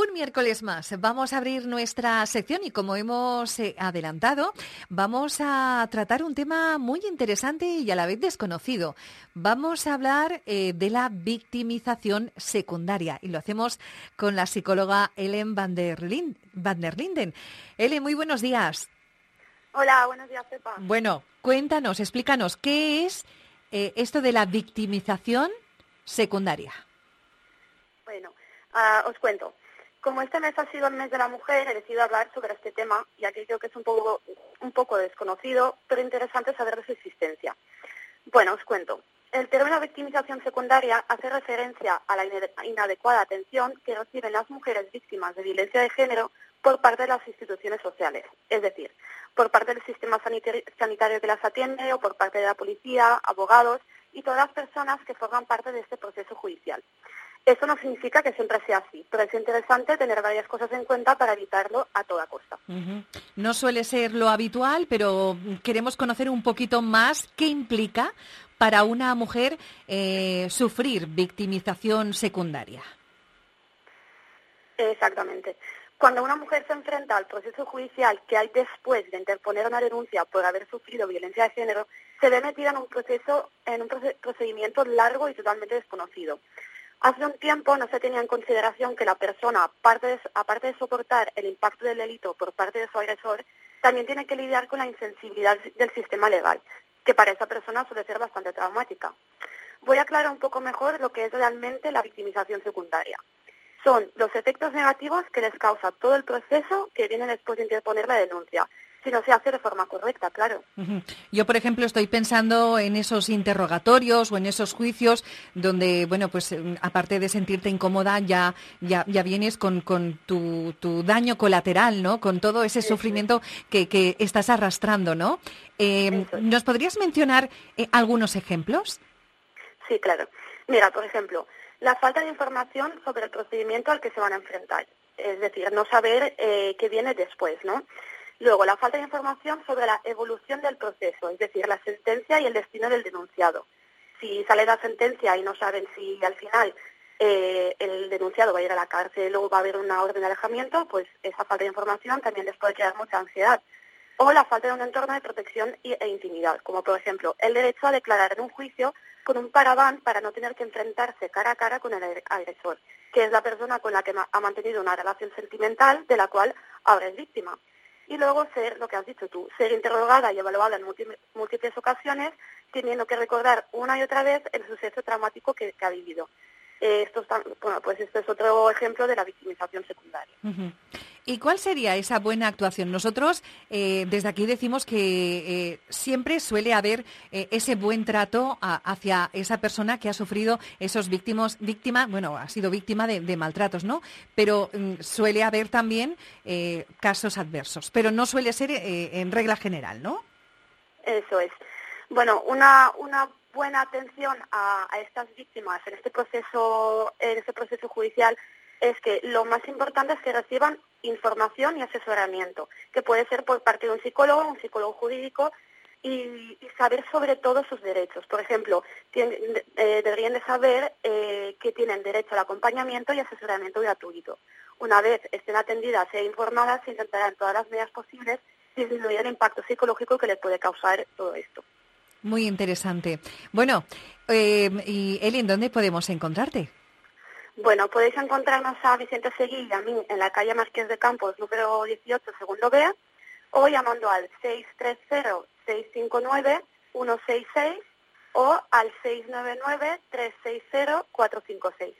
Un miércoles más vamos a abrir nuestra sección y como hemos eh, adelantado, vamos a tratar un tema muy interesante y a la vez desconocido. Vamos a hablar eh, de la victimización secundaria y lo hacemos con la psicóloga Ellen van der, Linden. Ellen, muy buenos días. Hola, buenos días, Pepa. Bueno, cuéntanos, explícanos, ¿qué es eh, esto de la victimización secundaria? Bueno, ah, os cuento. Como este mes ha sido el mes de la mujer, he decidido hablar sobre este tema, ya que creo que es un poco, un poco desconocido, pero interesante saber de su existencia. Bueno, os cuento. El término victimización secundaria hace referencia a la inadecuada atención que reciben las mujeres víctimas de violencia de género por parte de las instituciones sociales, es decir, por parte del sistema sanitario que las atiende o por parte de la policía, abogados y todas las personas que forman parte de este proceso judicial. Eso no significa que siempre sea así, pero es interesante tener varias cosas en cuenta para evitarlo a toda costa. No suele ser lo habitual, pero queremos conocer un poquito más qué implica para una mujer eh, sufrir victimización secundaria. Exactamente. Cuando una mujer se enfrenta al proceso judicial que hay después de interponer una denuncia por haber sufrido violencia de género, se ve metida en un proceso, en un procedimiento largo y totalmente desconocido. Hace un tiempo no se tenía en consideración que la persona, aparte de, soportar el impacto del delito por parte de su agresor, también tiene que lidiar con la insensibilidad del sistema legal, que para esa persona suele ser bastante traumática. Voy a aclarar un poco mejor lo que es realmente la victimización secundaria. Son los efectos negativos que les causa todo el proceso que viene después de interponer la denuncia, si no se hace de forma correcta, claro. Yo, por ejemplo, estoy pensando en esos interrogatorios o en esos juicios donde, bueno, pues mm, aparte de sentirte incómoda, ya, ya, ya vienes con, con tu, tu, daño colateral, ¿no? Con todo ese sufrimiento que, que, estás arrastrando, ¿no? Eh, ¿Nos podrías mencionar eh, algunos ejemplos? Sí, claro. Mira, por ejemplo, la falta de información sobre el procedimiento al que se van a enfrentar. Es decir, no saber eh, qué viene después, ¿no? Luego, la falta de información sobre la evolución del proceso, es decir, la sentencia y el destino del denunciado. Si sale la sentencia y no saben si al final eh, el denunciado va a ir a la cárcel o va a haber una orden de alejamiento, pues esa falta de información también les puede crear mucha ansiedad. O la falta de un entorno de protección e intimidad, como por ejemplo el derecho a declarar en un juicio con un paraván para no tener que enfrentarse cara a cara con el agresor, que es la persona con la que ha mantenido una relación sentimental de la cual ahora es víctima y luego ser, lo que has dicho tú, ser interrogada y evaluada en múltiples ocasiones, teniendo que recordar una y otra vez el suceso traumático que, ha vivido. Eh, esto bueno, pues este es otro ejemplo de la victimización secundaria. ¿Y cuál sería esa buena actuación? Nosotros eh, desde aquí decimos que eh, siempre suele haber eh, ese buen trato hacia esa persona que ha sufrido esos víctimas, víctima, bueno, ha sido víctima de, maltratos, ¿no? Pero mm, suele haber también casos adversos, pero no suele ser en regla general, ¿no? Eso es. Bueno, una, una buena atención a, a estas víctimas en este proceso, en este proceso judicial es que lo más importante es que reciban información y asesoramiento, que puede ser por parte de un psicólogo, un psicólogo jurídico, y, saber sobre todo sus derechos. Por ejemplo, eh, deberían de saber eh, que tienen derecho al acompañamiento y asesoramiento gratuito. Una vez estén atendidas e informadas, se intentarán todas las medidas posibles disminuir el impacto psicológico que les puede causar todo esto. Muy interesante. Bueno, eh, y Eli, ¿en dónde podemos encontrarte? Bueno, podéis encontrarnos a Vicente Seguí a mí en la calle Marqués de Campos, número 18, segundo B, o llamando al 630-659-166 o al 699-360-456.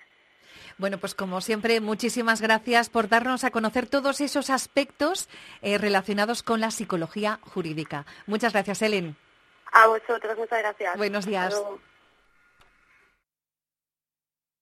Bueno, pues como siempre, muchísimas gracias por darnos a conocer todos esos aspectos eh, relacionados con la psicología jurídica. Muchas gracias, Ellen. A vosotros, muchas gracias. Buenos días.